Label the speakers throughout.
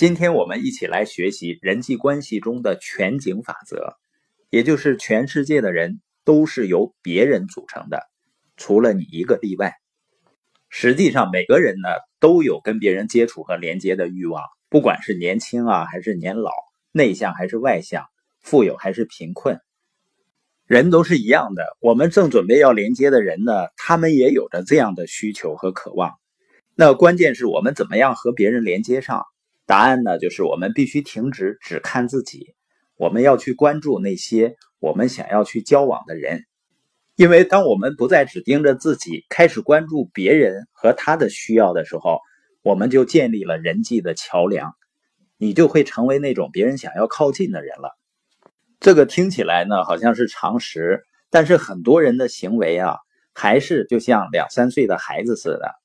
Speaker 1: 今天我们一起来学习人际关系中的全景法则，也就是全世界的人都是由别人组成的，除了你一个例外。实际上，每个人呢都有跟别人接触和连接的欲望，不管是年轻啊还是年老，内向还是外向，富有还是贫困，人都是一样的。我们正准备要连接的人呢，他们也有着这样的需求和渴望。那关键是我们怎么样和别人连接上？答案呢，就是我们必须停止只看自己，我们要去关注那些我们想要去交往的人。因为当我们不再只盯着自己，开始关注别人和他的需要的时候，我们就建立了人际的桥梁，你就会成为那种别人想要靠近的人了。这个听起来呢好像是常识，但是很多人的行为啊，还是就像两三岁的孩子似的。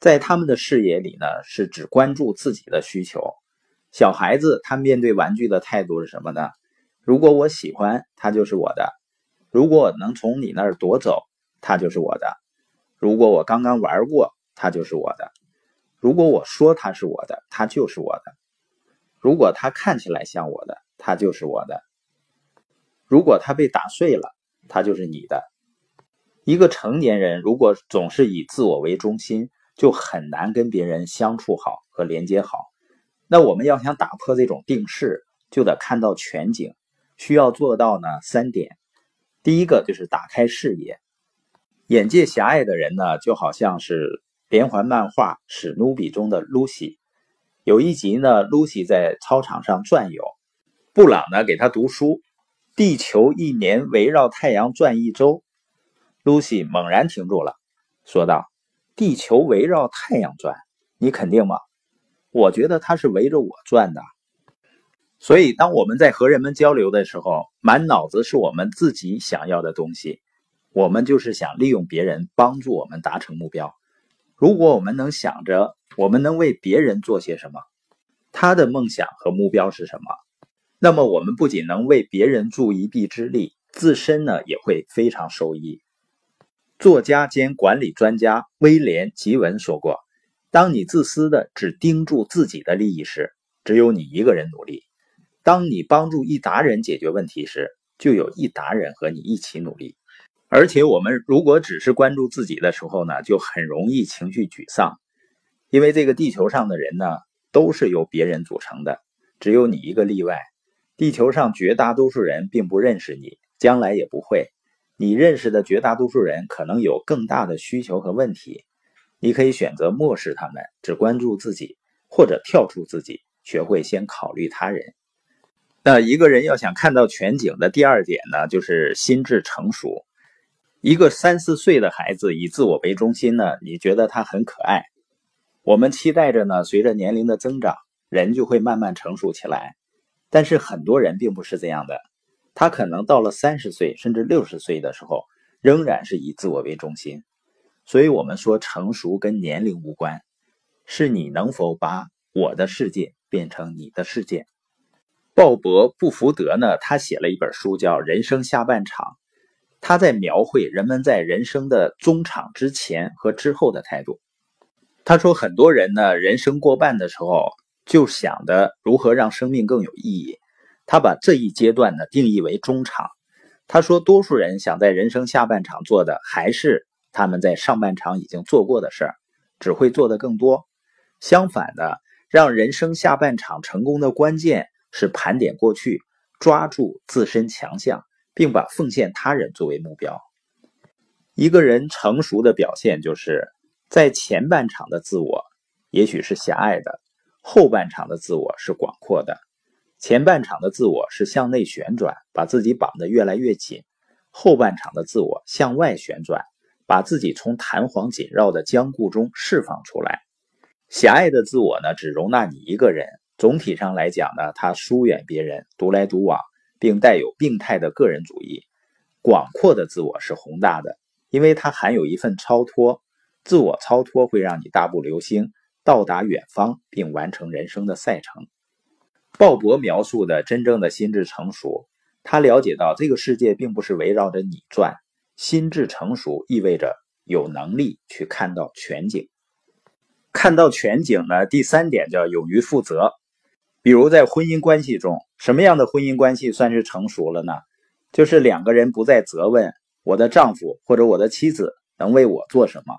Speaker 1: 在他们的视野里呢，是只关注自己的需求。小孩子他面对玩具的态度是什么呢？如果我喜欢，它就是我的；如果我能从你那儿夺走，它就是我的；如果我刚刚玩过，它就是我的；如果我说它是我的，它就是我的；如果它看起来像我的，它就是我的；如果它被打碎了，它就是你的。一个成年人如果总是以自我为中心，就很难跟别人相处好和连接好。那我们要想打破这种定势，就得看到全景。需要做到呢三点。第一个就是打开视野。眼界狭隘的人呢，就好像是连环漫画《史努比》中的露西。有一集呢，露西在操场上转悠，布朗呢给他读书：“地球一年围绕太阳转一周。”露西猛然停住了，说道。地球围绕太阳转，你肯定吗？我觉得它是围着我转的。所以，当我们在和人们交流的时候，满脑子是我们自己想要的东西，我们就是想利用别人帮助我们达成目标。如果我们能想着我们能为别人做些什么，他的梦想和目标是什么，那么我们不仅能为别人助一臂之力，自身呢也会非常受益。作家兼管理专家威廉·吉文说过：“当你自私的只盯住自己的利益时，只有你一个人努力；当你帮助一达人解决问题时，就有一达人和你一起努力。而且，我们如果只是关注自己的时候呢，就很容易情绪沮丧，因为这个地球上的人呢，都是由别人组成的，只有你一个例外。地球上绝大多数人并不认识你，将来也不会。”你认识的绝大多数人可能有更大的需求和问题，你可以选择漠视他们，只关注自己，或者跳出自己，学会先考虑他人。那一个人要想看到全景的第二点呢，就是心智成熟。一个三四岁的孩子以自我为中心呢，你觉得他很可爱。我们期待着呢，随着年龄的增长，人就会慢慢成熟起来。但是很多人并不是这样的。他可能到了三十岁甚至六十岁的时候，仍然是以自我为中心。所以，我们说成熟跟年龄无关，是你能否把我的世界变成你的世界。鲍勃·布福德呢，他写了一本书叫《人生下半场》，他在描绘人们在人生的中场之前和之后的态度。他说，很多人呢，人生过半的时候就想着如何让生命更有意义。他把这一阶段呢定义为中场。他说，多数人想在人生下半场做的，还是他们在上半场已经做过的事儿，只会做的更多。相反的，让人生下半场成功的关键是盘点过去，抓住自身强项，并把奉献他人作为目标。一个人成熟的表现，就是在前半场的自我也许是狭隘的，后半场的自我是广阔的。前半场的自我是向内旋转，把自己绑得越来越紧；后半场的自我向外旋转，把自己从弹簧紧绕的僵固中释放出来。狭隘的自我呢，只容纳你一个人。总体上来讲呢，它疏远别人，独来独往，并带有病态的个人主义。广阔的自我是宏大的，因为它含有一份超脱。自我超脱会让你大步流星，到达远方，并完成人生的赛程。鲍勃描述的真正的心智成熟，他了解到这个世界并不是围绕着你转。心智成熟意味着有能力去看到全景。看到全景呢，第三点叫勇于负责。比如在婚姻关系中，什么样的婚姻关系算是成熟了呢？就是两个人不再责问我的丈夫或者我的妻子能为我做什么，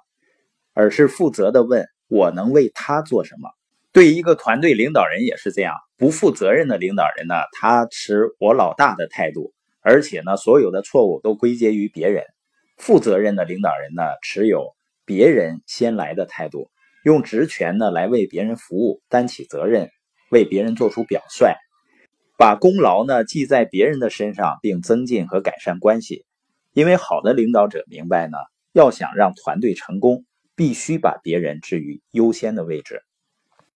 Speaker 1: 而是负责的问我能为他做什么。对一个团队领导人也是这样，不负责任的领导人呢，他持我老大的态度，而且呢，所有的错误都归结于别人。负责任的领导人呢，持有别人先来的态度，用职权呢来为别人服务，担起责任，为别人做出表率，把功劳呢记在别人的身上，并增进和改善关系。因为好的领导者明白呢，要想让团队成功，必须把别人置于优先的位置。